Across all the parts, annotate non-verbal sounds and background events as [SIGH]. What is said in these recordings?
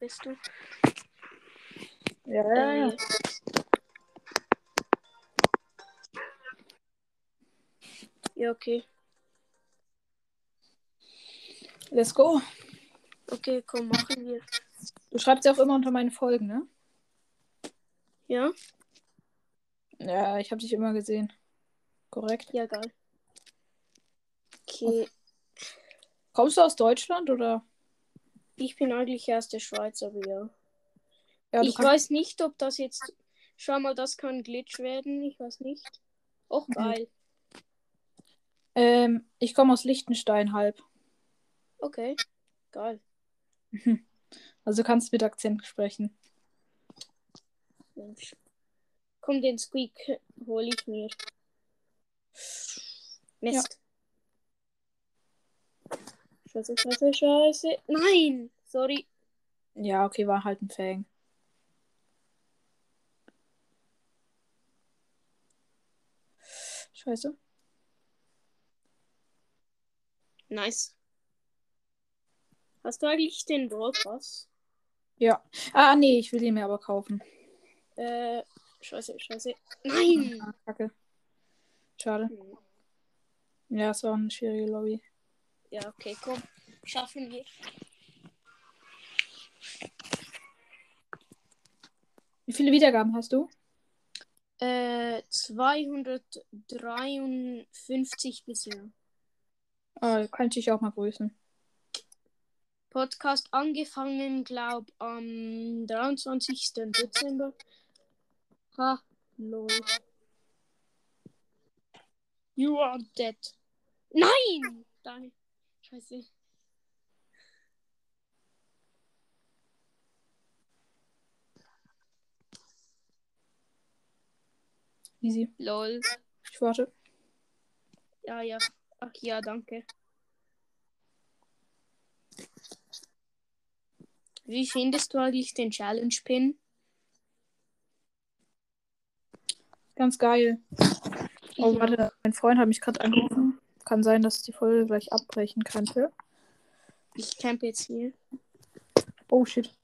bist du? Ja. Äh, ja, okay. Let's go. Okay, komm, machen wir. Du schreibst ja auch immer unter meine Folgen, ne? Ja? Ja, ich habe dich immer gesehen. Korrekt. Ja, geil. Okay. Kommst du aus Deutschland oder? Ich bin eigentlich aus der Schweiz, aber ja. Ja, ich kannst- weiß nicht, ob das jetzt. Schau mal, das kann Glitch werden. Ich weiß nicht. Och, geil. Ähm, ich komme aus Liechtenstein halb. Okay. Geil. [LAUGHS] Also kannst du mit Akzent sprechen. Mensch. Komm, den Squeak hole ich mir. Mist. Scheiße, scheiße, scheiße. Nein! Sorry. Ja, okay, war halt ein Fang. Scheiße. Nice. Hast du eigentlich den Brawl Pass? Ja. Ah, nee, ich will ihn mir aber kaufen. Äh, scheiße, scheiße. Nein! Ah, kacke. Schade. Hm. Ja, es war eine schwierige Lobby. Ja, okay, komm. Schaffen wir. Wie viele Wiedergaben hast du? Äh, 253 bisher. Ah, kann ich dich auch mal grüßen. Podcast angefangen, glaub am 23. Dezember. Ha, lol. You are dead. Nein! Deine. Scheiße. Easy. Lol. Ich warte. Ja, ja. Ach ja, danke. Wie findest du eigentlich den Challenge-Pin? Ganz geil. Oh, warte, mein Freund hat mich gerade angerufen. Kann sein, dass die Folge gleich abbrechen könnte. Ich campe jetzt hier. Oh shit.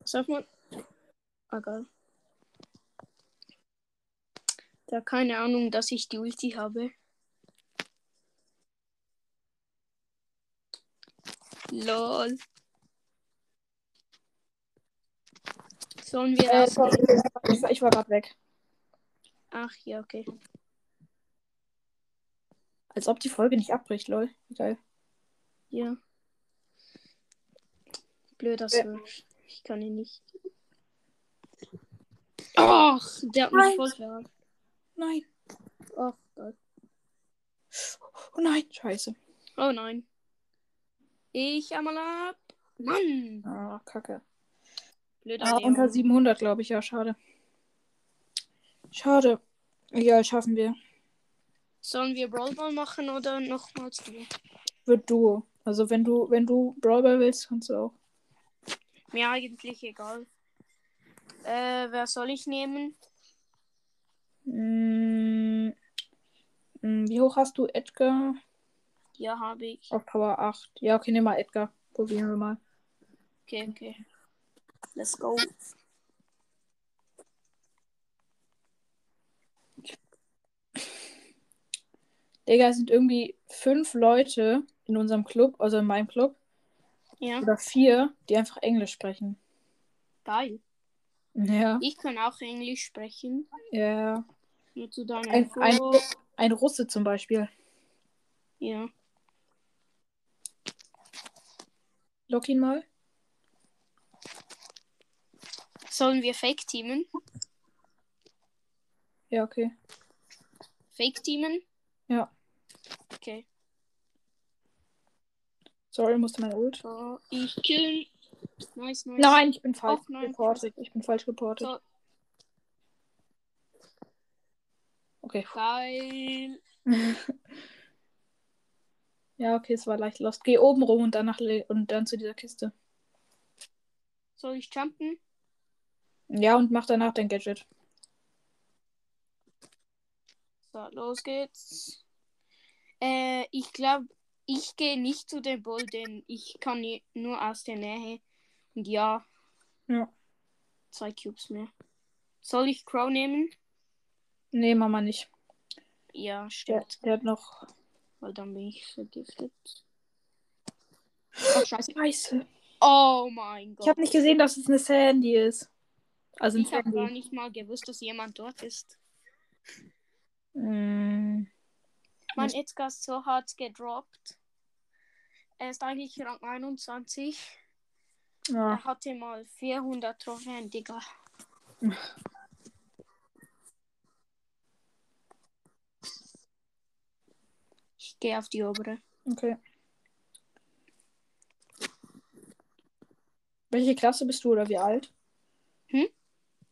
Was darf man? Ah, geil. Da keine Ahnung, dass ich die Ulti habe. Lol. Sollen wir Äh, das? ich war, ich war gerade weg. Ach ja, okay. Als ob die Folge nicht abbricht, lol. Geil. Ja. Blöder Ja. Switch. Ich kann ihn nicht. Ach, der hat mich voll. Nein. Ach, geil. Oh nein, scheiße. Oh nein. Ich einmal ab. Mann. Ah, kacke. Blöder Ah, unter 700, glaube ich. Ja, schade. Schade. Egal, schaffen wir. Sollen wir Brawl Ball machen oder nochmals du? Wird Duo. Also wenn du, wenn du Brawl Ball willst, kannst du auch. Mir eigentlich egal. Äh, wer soll ich nehmen? Mm, mm, wie hoch hast du Edgar? Ja, habe ich. Auf Power 8. Ja, okay, nimm mal Edgar. Probieren wir mal. Okay, okay. Let's go. Digga, es sind irgendwie fünf Leute in unserem Club, also in meinem Club, Ja, oder vier, die einfach Englisch sprechen. geil. Ja. Ich kann auch Englisch sprechen. Ja. Nur zu deiner Ein, ein, ein Russe zum Beispiel. Ja. Lock ihn mal. Sollen wir Fake teamen? Ja, okay. Fake teamen? Ja. Okay. Sorry, musste mein Ult. So, ich kill. Nice, nice. Nein, ich bin falsch Ach, nein. reportet. Ich bin falsch reportet. So, Okay. geil. [LAUGHS] Ja, okay, es war leicht lost. Geh oben rum und dann, nach, le- und dann zu dieser Kiste. Soll ich jumpen? Ja, und mach danach dein Gadget. So, los geht's. Äh, ich glaube, ich gehe nicht zu dem Bull, denn ich kann nur aus der Nähe. Und ja, Ja. zwei Cubes mehr. Soll ich Crow nehmen? Nee, Mama nicht. Ja, Der, stimmt. der hat noch. Weil dann bin ich vergiftet. Oh, scheiße. Scheiße. Oh mein Gott. Ich habe nicht gesehen, dass es eine Sandy ist. Also ein Ich habe gar nicht mal gewusst, dass jemand dort ist. Mm, Mein Edgar ist so hart gedroppt. Er ist eigentlich Rang 21. ja. Er hatte mal 400 Trophäen, Digga. Ich gehe auf die obere. Okay. Welche Klasse bist du oder wie alt? Hm?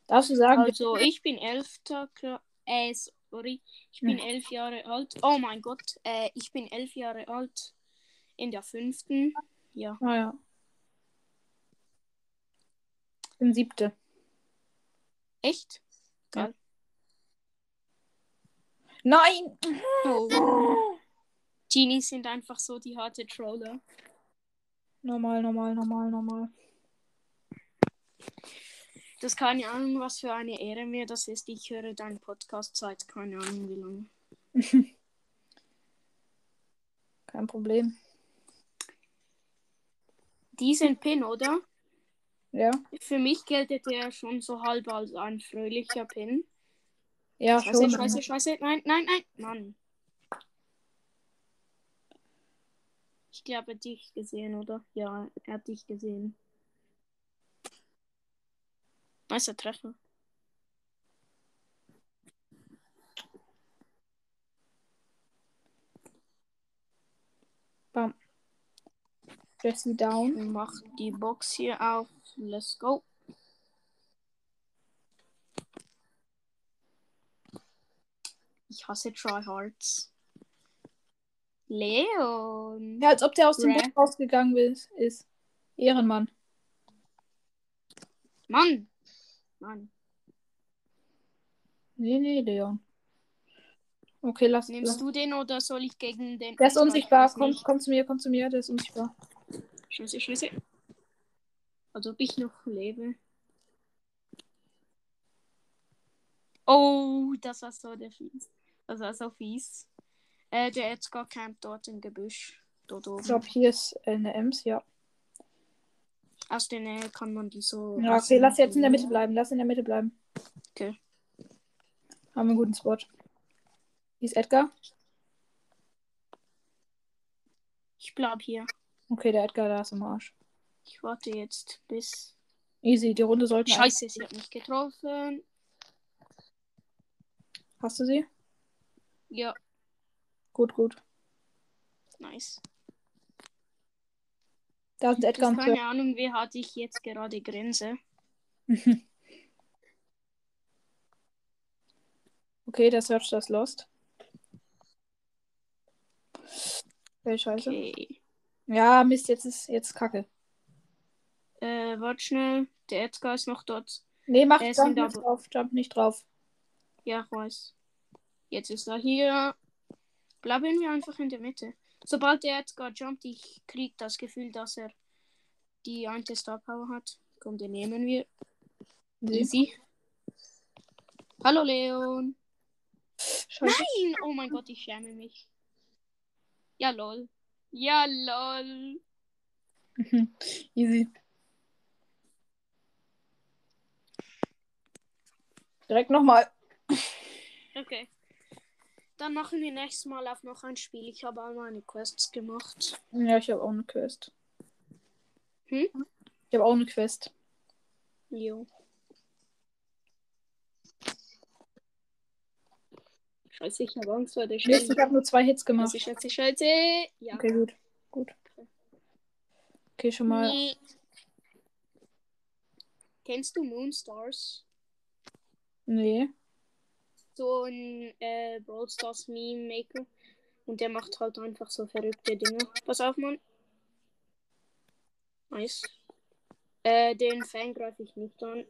Darfst du sagen? Also, ich bin 11. Kla äh, sorry. Ich bin Hm. 11 Jahre alt. Oh mein Gott. Äh, ich bin 11 Jahre alt. In der fünften. Ja. Ah ja. Ich bin siebte. Echt? Nein! Oh. [LAUGHS] Genies sind einfach so die harte Troller. Normal, normal, normal, normal. Das keine Ahnung, was für eine Ehre mir das ist. Ich höre deinen Podcast seit keine Ahnung wie lange. [LAUGHS] Kein Problem. Die sind Pin, oder? Ja? Für mich geltet der schon so halb als ein fröhlicher Pin. Ja, Scheiße, schon. scheiße, scheiße. Nein, nein, nein. Mann. Ich glaube, er hat dich gesehen, oder? Ja, er hat dich gesehen. Nicer Treffer. Bam. Jesse down. Mach die Box hier auf. Let's go. Ich hasse Tryhards. Leon. Ja, als ob der aus dem? Bus rausgegangen ist. Ehrenmann. Mann. Mann. Nee, nee, Leon. Okay, lass. Nimmst lass. du den oder soll ich gegen den? Der ist Ich unsichtbar. Komm, komm zu mir, komm zu mir. Der ist unsichtbar. Scheiße, scheiße. Als ob ich noch lebe. Oh, das war so der fies. Das war so fies. Äh, der Edgar campt dort im Gebüsch. Dort Ich oben. glaube, hier ist eine Ems, ja. Aus der Nähe kann man die so. Ja, okay, lass jetzt in der Mitte bleiben. Lass in der Mitte bleiben. Okay. Haben wir einen guten Spot. Wie ist Edgar? Ich bleib hier. Okay, der Edgar, da ist im Arsch. Ich warte jetzt bis. Easy, die Runde sollten. Scheiße, sie hat mich getroffen. Hast du sie? Ja, Gut, gut. nice. Da sind Edgar und keine Ahnung, wie hart ich jetzt gerade grinse. [LAUGHS] Okay, der Search das Lost. Okay, scheiße. Okay. Ja, Mist, jetzt ist jetzt Kacke. Äh, warte schnell. Der Edgar ist noch dort. Nee, mach ist jump nicht drauf, jump nicht drauf. Ja, ich weiß. Jetzt ist er hier. Bleiben wir einfach in der Mitte. Sobald der Edgar jumpt, ich krieg das Gefühl, dass er die eine Star Power hat. Komm, den nehmen wir. Nee. Easy. Hallo Leon. Scheiße. Nein! Oh mein Gott, ich schäme mich. Ja, lol. Ja, lol. [LAUGHS] Easy. Direkt nochmal. Okay. Dann machen wir nächstes Mal auf noch ein Spiel. Ich habe all meine Quests gemacht. Ja, ich habe auch eine Quest. Hm? Ich habe auch eine Quest. Jo. Scheiße, ich habe Angst vor der Mist, ich habe nur zwei Hits gemacht. Scheiße, scheiße, scheiße. Ja. Okay, gut. Gut. Okay, schon mal. Nee. Kennst du Moonstars? Nee. So ein äh, Brawl Stars Meme Maker. Und der macht halt einfach so verrückte Dinge. Pass auf, Mann. Nice. Äh, den Fan greife ich nicht an.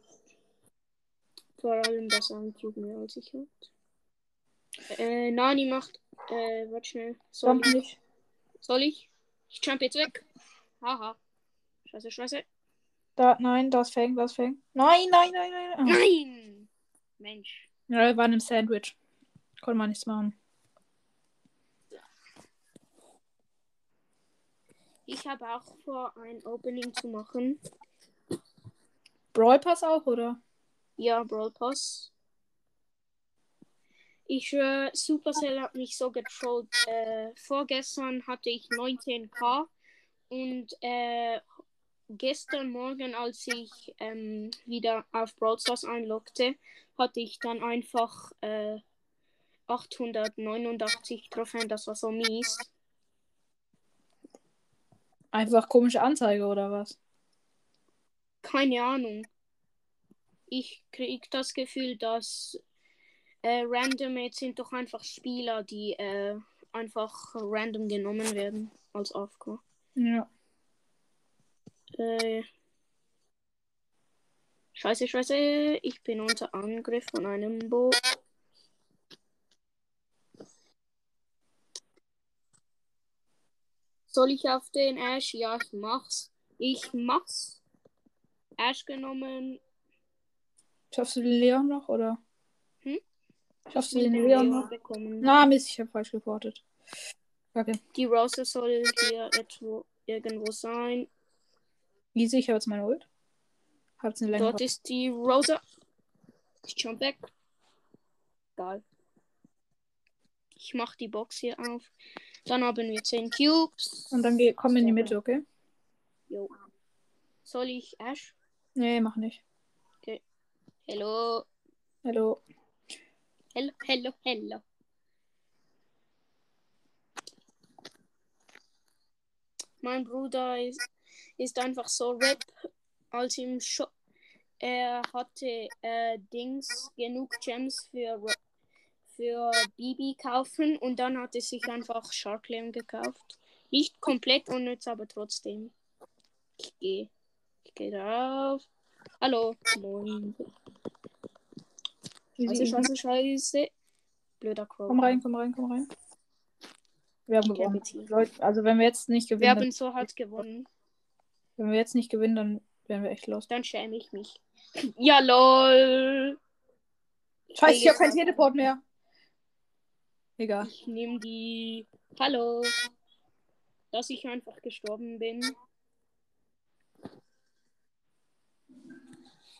Vor allem, dass er einen mehr als ich hat. Äh, Nani macht. Äh, warte schnell. Soll Jump ich? nicht. Soll ich? Ich jump jetzt weg. Haha. Scheiße, scheiße. Da, nein, das Fang, das Fang. Nein, nein, nein, nein. Ah. Nein! Mensch. Ja, wir waren im Sandwich. Konnte man nichts machen. Ich habe auch vor, ein Opening zu machen. Brawl Pass auch, oder? Ja, Brawl Pass. Ich schwöre, Supercell hat mich so getrollt. Äh, vorgestern hatte ich 19k und äh, gestern Morgen, als ich ähm, wieder auf Brawl Stars einloggte, hatte ich dann einfach äh, 889 Trophäen. Das war so mies. Einfach komische Anzeige, oder was? Keine Ahnung. Ich krieg das Gefühl, dass äh, Randomates sind doch einfach Spieler, die äh, einfach random genommen werden als AFK. Ja. Äh, scheiße, scheiße. Ich bin unter Angriff von einem Bo. Soll ich auf den Ash? Ja, ich mach's. Ich mach's. Ash genommen. Schaffst du den Leon noch, oder? Hm? Schaffst du den dem Leon Leon noch? bekommen. Na, Mist, ich habe falsch geportet. Okay. Die Rose soll hier irgendwo sein. Easy, ich habe jetzt meine Ult. Hab's eine. Dort ist die Rosa. Ich jump weg. Geil. Ich mach die Box hier auf. Dann haben wir 10 Cubes. Und dann geh, komm in die Mitte, okay? Jo. Soll ich Ash? Nee, mach nicht. Hello. Hallo. Hello, hello, hello. Mein Bruder ist, ist einfach so RIP, als im Shop. Er hatte äh, Dings genug Gems für, für Bibi kaufen und dann hat er sich einfach Shark Leon gekauft. Nicht komplett unnütz, aber trotzdem. Ich gehe. Ich gehe drauf. Hallo. Moin. Scheiße, easy. scheiße, scheiße. Blöder Crow. Komm rein, komm rein, komm rein. Wir haben Ich gewonnen. Leute, also wenn wir jetzt nicht Wir gewinnen, haben so hart gewonnen. Wenn wir jetzt nicht gewinnen, dann wären wir echt los. Dann schäme ich mich. [CLEARS THROAT] Ja, lol. Scheiße, ich habe kein Teleport mehr. Egal. Ich nehme die. Hallo. Dass ich einfach gestorben bin.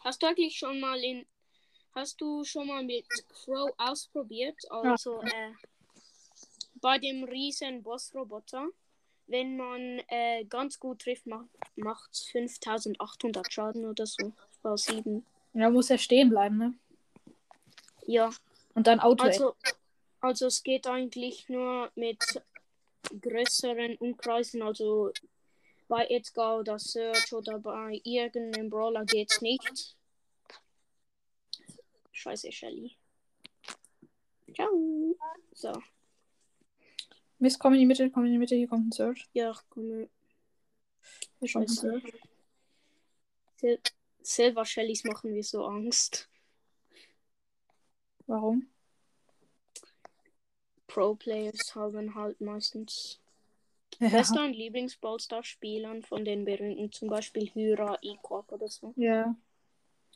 Hast du eigentlich schon mal in. Hast du schon mal mit Crow ausprobiert? Also, äh, bei dem riesen Bossroboter. Wenn man äh, ganz gut trifft, macht macht's 5800 Schaden oder so. Bei 7. Da muss er stehen bleiben, ne? Ja. Und dann Auto. Also, also es geht eigentlich nur mit größeren Umkreisen, also bei Edgar oder Search oder bei irgendeinem Brawler geht's nicht. Scheiße, Shelly. Ciao. So, Mist, komm in die Mitte, komm in die Mitte, hier kommt ein Search. ja, komm. Hier kommt ein. Search. Sil Silver Shellys machen wir so Angst. Warum? Pro-Players haben halt meistens. Ja. Ist dein Lieblings-Ballstar-Spielern von den berühmten, zum Beispiel Hyra, Equark oder so? ja.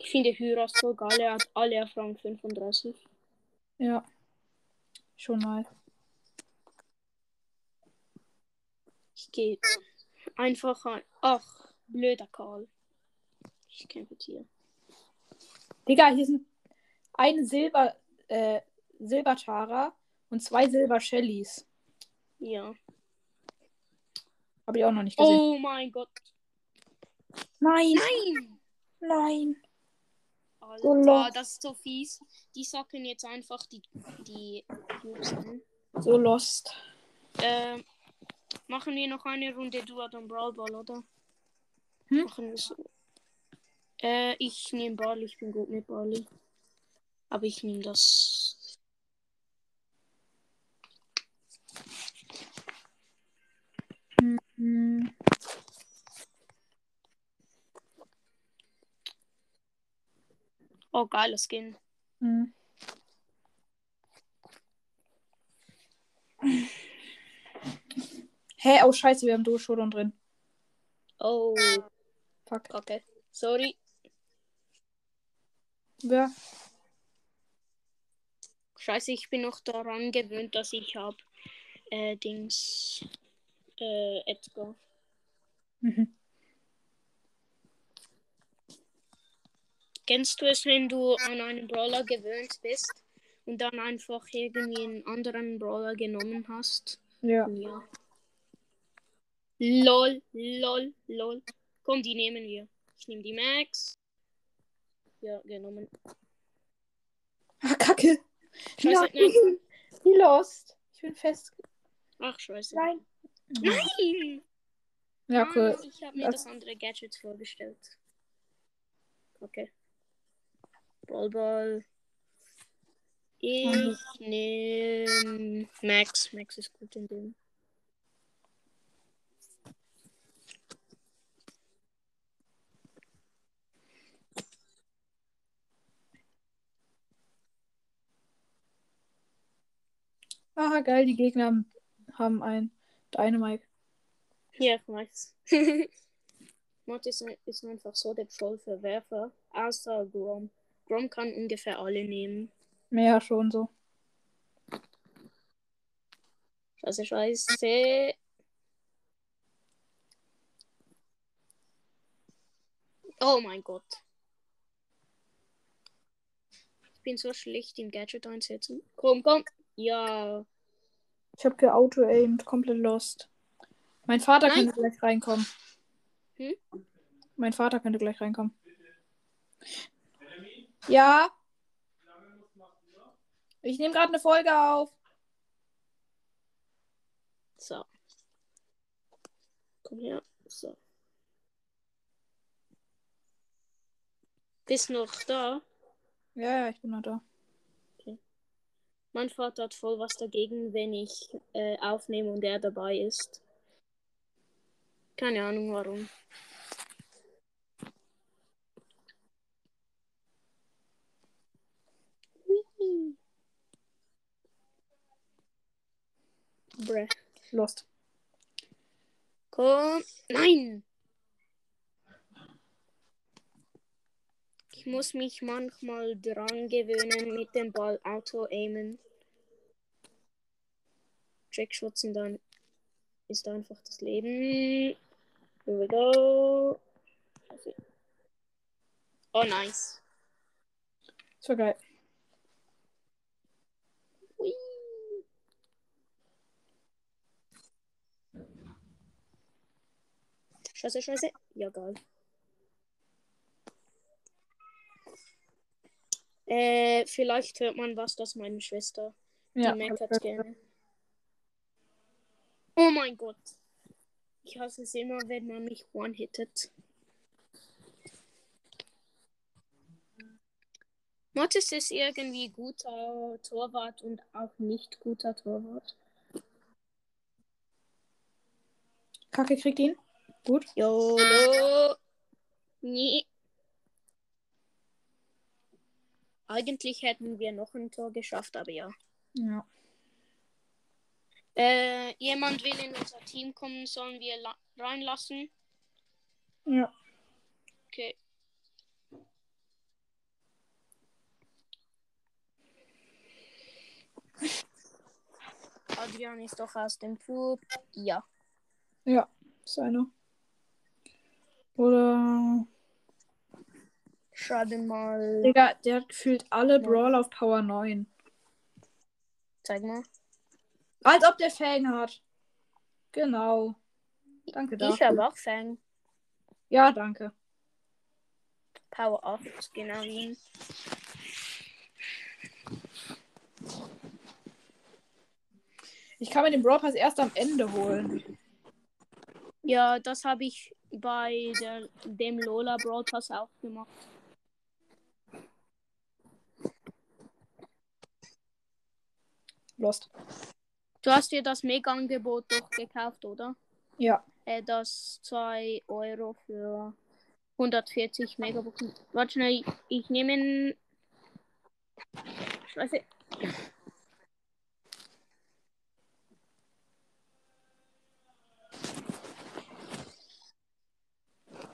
Ich finde Hyra so geil, er hat alle Rang 35. Ja. Schon mal. Ich gehe einfach ein. Ach, blöder Karl. Ich kämpfe hier. Digga, hier sind eine Silber, äh, Silbertara und zwei Silber Shellys. Ja. Habe ich auch noch nicht gesehen. Oh mein Gott. Nein, Nein! nein. Alter, So lost. das ist so fies. Die sacken jetzt einfach die, die Cubes an. So lost. Ähm, machen wir noch eine Runde Duat und Brawl Ball, oder? Hm? Machen wir so. Äh, ich nehme Barley, ich bin gut mit Barley. Aber ich nehme das. Hm. Oh, geiler Skin. Hm. Hä? Oh, scheiße, wir haben Duo Showdown drin. Oh, Fuck. okay. Sorry. Ja. Scheiße, ich bin noch daran gewöhnt, dass ich habe äh, Dings äh, Edgar. Mhm. Kennst du es, wenn du an einen Brawler gewöhnt bist und dann einfach irgendwie einen anderen Brawler genommen hast? Ja. Ja. Lol, lol, lol. Komm, die nehmen wir. Ich nehme die Max. Ja, genommen. Ah, Kacke. Scheiße, Nein. [LAUGHS] Wie lost. Ich bin fest. Ach, scheiße. Nein. Nein! Ja, cool. Ich habe mir Das- das andere Gadget vorgestellt. Okay. Ball, Ball. Ich Mhm. nehme Max. Max ist gut in dem. Ah, geil, die Gegner haben- ein Dynamite. Ja, ich weiß. [LAUGHS] Mod ist, ist einfach so der Trollverwerfer. Außer Grom. Grom kann ungefähr alle nehmen. Mehr schon so. Scheiße, scheiße. Oh mein Gott. Ich bin so schlecht im Gadget einsetzen. Komm, komm. Ja. Ich habe geauto-aimed, komplett lost. Mein Vater Nein. könnte gleich reinkommen. Hm? Mein Vater könnte gleich reinkommen. Ja. Ich nehme gerade eine Folge auf. So. Komm her. So. Bist noch da? Ja, ja, ich bin noch da. Mein Vater hat voll was dagegen, wenn ich äh, aufnehme und er dabei ist. Keine Ahnung warum. Brä. Lost. Komm. Nein! Ich muss mich manchmal dran gewöhnen, mit dem Ball auto-aimen. Trickshots sind dann ist einfach das Leben. Here we go. Oh, nice. War geil. Hui. Scheiße, scheiße. Ja, geil. Äh, vielleicht hört man was, dass meine Schwester Ja, die meckert das- gerne. Oh mein Gott. Ich hasse es immer, wenn man mich one-hittet. Mortis ist irgendwie guter Torwart und auch nicht guter Torwart. Kacke kriegt ihn. Gut. YOLO. Nee. Eigentlich hätten wir noch ein Tor geschafft, aber ja. Ja. Äh, jemand will in unser Team kommen, sollen wir la- reinlassen? Ja. Okay. Adrian ist doch aus dem Flug. Ja. Ja. Ist einer. Oder. Schreibe mal. Digga, der hat gefühlt alle Brawler auf Power 9. Zeig mal. Als ob der Fang hat. Genau. Danke Ich dafür. habe auch Fang. Ja, danke. Power 8, genau wie. Ich kann mir den Brawl Pass erst am Ende holen. Ja, das habe ich bei der, dem Lola Brawl Pass auch gemacht. Lost. Du hast dir das Mega-Angebot doch gekauft, oder? Ja. Äh, das 2 Euro für 140 Megaboxen. Warte schnell, ich, ich nehme. Scheiße.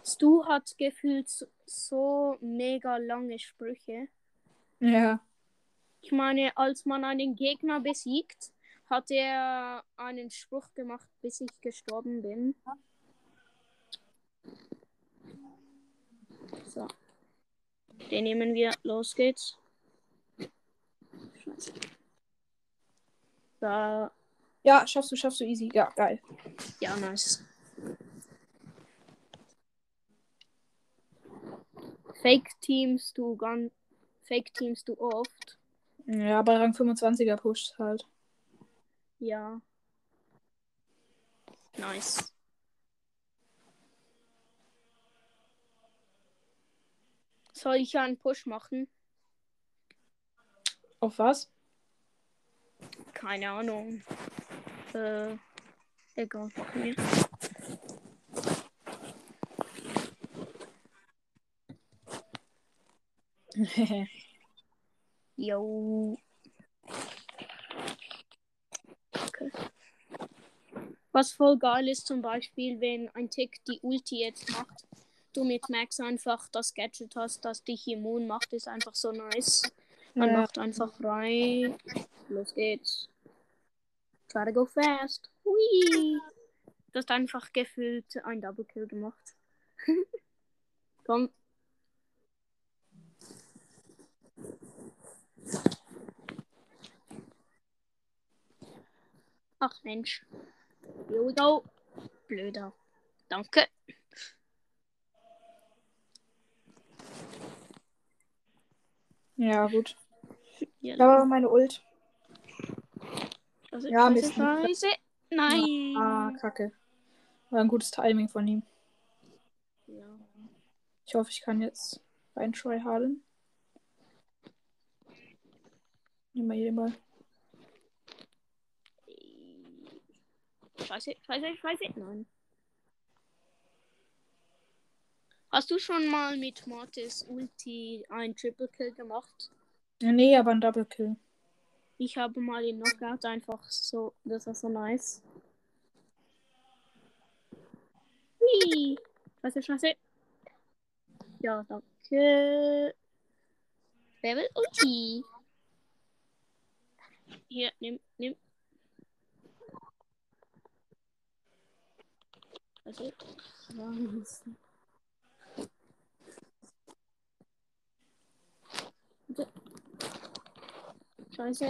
Stu hat gefühlt so mega lange Sprüche. Ja. Ich meine, als man einen Gegner besiegt, hat er einen Spruch gemacht, bis ich gestorben bin. So. Den nehmen wir. Los geht's. Scheiße. Da. Ja, schaffst du, schaffst du easy. Ja, geil. Ja, nice. Fake Teams du ganz. Fake Teams du oft. Ja, bei Rang 25er pusht halt. Ja. Nice. Soll ich einen Push machen? Auf was? Keine Ahnung. Äh, egal, machen wir. [LAUGHS] Jo. Okay. Was voll geil ist zum Beispiel, wenn ein Tick die Ulti jetzt macht, du mit Max einfach das Gadget hast, das dich immun macht, ist einfach so nice. Man Ja. macht einfach rein. Los geht's. Try to go fast. Hui. Du hast einfach gefühlt ein Double Kill gemacht. [LAUGHS] Komm. Ach Mensch. Here we go. Blöder. Danke. Ja, gut. Ja, Da war meine Ult. also, ja, Mist. scheiße. Nein. Ah, kacke. War ein gutes Timing von ihm. Ja. Ich hoffe, ich kann jetzt rein tryharden. Nehmen wir hier den Ball. Scheiße, scheiße, scheiße. Nein. Hast du schon mal mit Mortis Ulti ein Triple Kill gemacht? Ja, nee, aber ein Double Kill. Ich habe mal den Knockout einfach so. Das war so nice. Hui. Scheiße, scheiße. Ja, danke. Wer will Ulti? Hier, nimm, nimm. Also, Scheiße.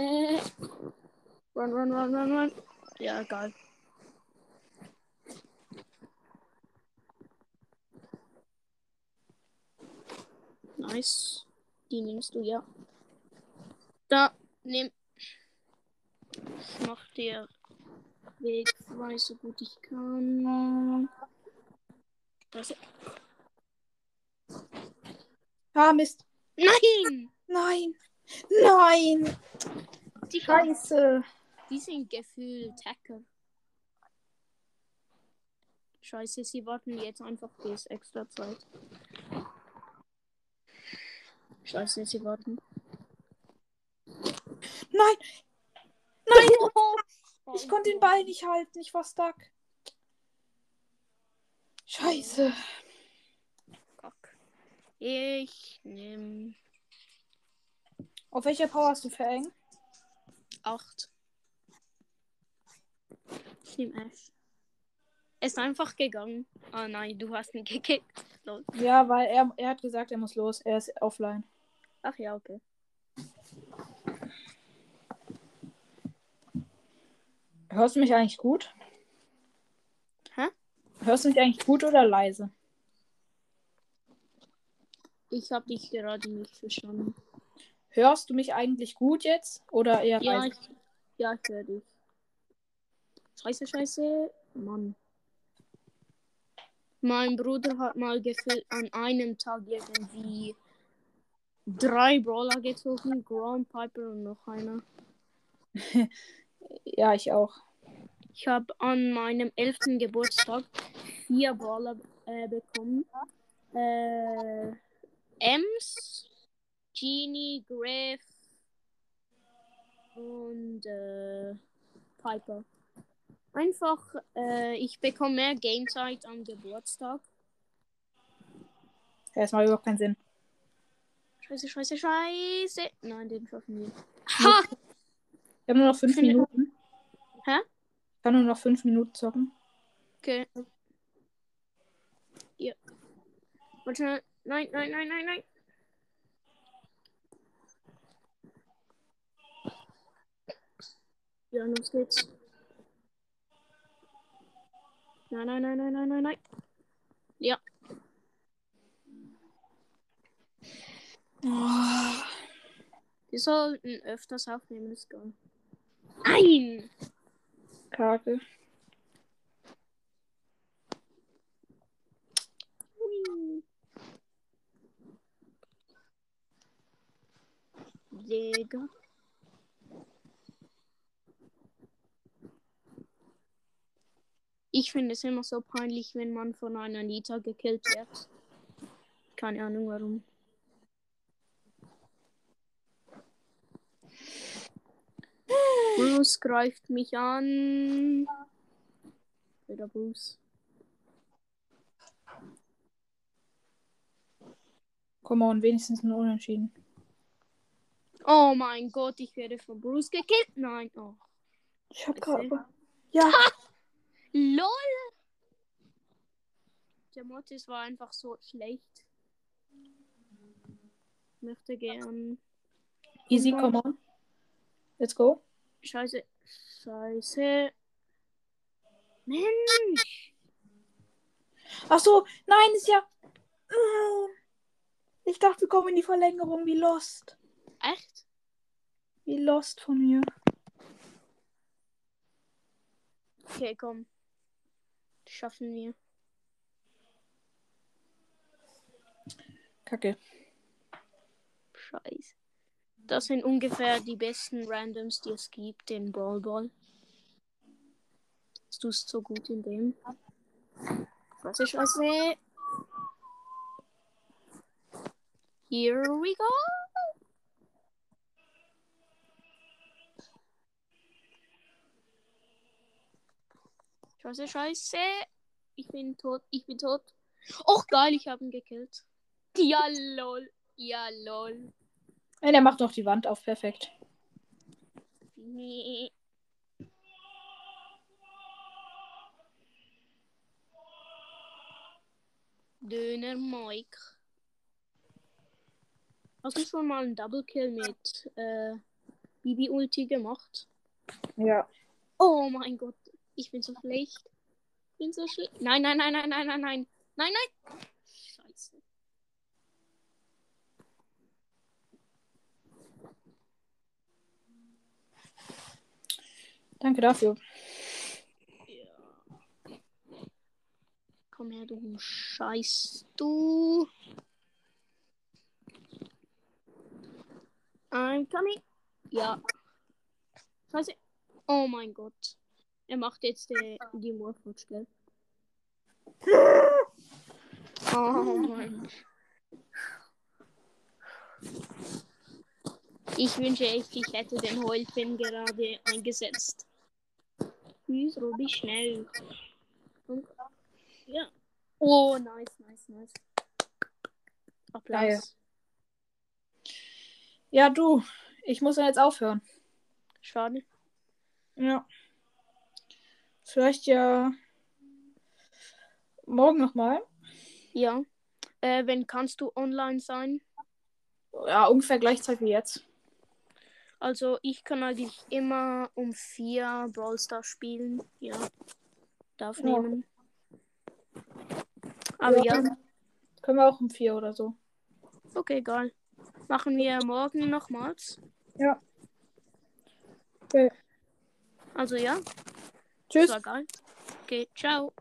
Run, run, run, run, run. Ja, egal. Nice. Die nimmst du, ja. Da, nimm. Ich mach dir Weg frei, so gut ich kann. Scheiße. Ah, Mist. Nein! Nein. Nein. Die, Scheiße. die sind gefühlt Hacker. Scheiße, sie warten jetzt einfach bis extra Zeit. Scheiße, sie warten. Nein. Nein. [LAUGHS] Ich konnte den Ball nicht halten. Ich war stuck. Scheiße. Ich nehm Auf welcher Power hast du verhängt? 8. Ich nehm Ash. Er ist einfach gegangen. Ah nein, du hast ihn [LAUGHS] gekickt. Lol. Ja, weil er, er hat gesagt, er muss los. Er ist offline. Ach ja, okay. Hörst du mich eigentlich gut? Hä? Hörst du mich eigentlich gut oder leise? Ich habe dich gerade nicht verstanden. Hörst du mich eigentlich gut jetzt oder eher Ja, leise? ich, ja, ich höre dich. Scheiße, scheiße. Mann. Mein Bruder hat mal gefühlt an einem Tag irgendwie drei Brawler gezogen. Ground Piper und noch einer. [LAUGHS] Ja, ich auch. Ich habe an meinem 11. Geburtstag vier Brawler äh, bekommen. Äh, Ems, Genie, Griff und äh, Piper. Einfach, äh, ich bekomme mehr Gamezeit am Geburtstag. Das macht überhaupt keinen Sinn. Scheiße, scheiße, scheiße. Nein, den schaffen wir. Ha! Wir haben nur noch fünf Minuten. Kann nur noch fünf Minuten zocken. Okay. Ja. Warte. Nein, nein, nein, nein, nein. Ja, los geht's. Nein, nein, nein, nein, nein, nein, nein. Ja. Wir sollten öfters aufnehmen, ist geil. Nein! Hui. Digga. Ich finde es immer so peinlich, wenn man von einer Nita gekillt wird. Keine Ahnung warum. Bruce greift mich an. Wieder Bruce. Komm on, wenigstens ein Unentschieden. Oh mein Gott, ich werde von Bruce gekillt. Nein. Oh. Ich hab gerade. Ja. LOL! Der Mortis war einfach so schlecht. Ich möchte gern. Easy, come on. Let's go. Scheiße. Scheiße. Mensch! Ach so, nein, ist ja. Mm. Ich dachte, wir kommen in die Verlängerung. Wie lost. Echt? Wie lost von mir. Okay, komm. Schaffen wir. Kacke. Scheiße. Das sind ungefähr die besten Randoms, die es gibt in Brawl Ball. Du bist so gut in dem. Was ist was? Here we go. Scheiße, scheiße. Ich bin tot, ich bin tot. Och geil, ich habe ihn gekillt. Ja, lol. Ja, lol. Nein, er macht noch die Wand auf. Perfekt. Nee. Döner Mike. Hast du schon mal einen Double Kill mit äh, Bibi Ulti gemacht? Ja. Oh mein Gott, ich bin so schlecht. Ich bin so schlecht. Nein, nein, nein, nein, nein, nein, nein. Nein, nein. Scheiße. Danke dafür. Komm her, du Scheiß, du. I'm coming. Ja. Scheiße. Oh mein Gott. Er macht jetzt äh, die Morphwatch, gell? Oh mein. Ich wünsche echt, ich hätte den Heulpin gerade eingesetzt. Bin ich schnell? Und, ja. Oh, nice, nice, nice. Applaus. Geil. Ja, du. Ich muss jetzt aufhören. Schade. Ja. Vielleicht ja morgen nochmal. Ja. Äh, wenn kannst du online sein? Ja, ungefähr gleichzeitig wie jetzt. Also ich kann eigentlich immer um vier Brawl Stars spielen. Ja. Darf Ja. nehmen. Aber ja. Können wir auch um vier oder so. okay, geil. Machen wir morgen nochmals. Ja. Okay. Also ja, Tschüss. das war geil. Okay, ciao.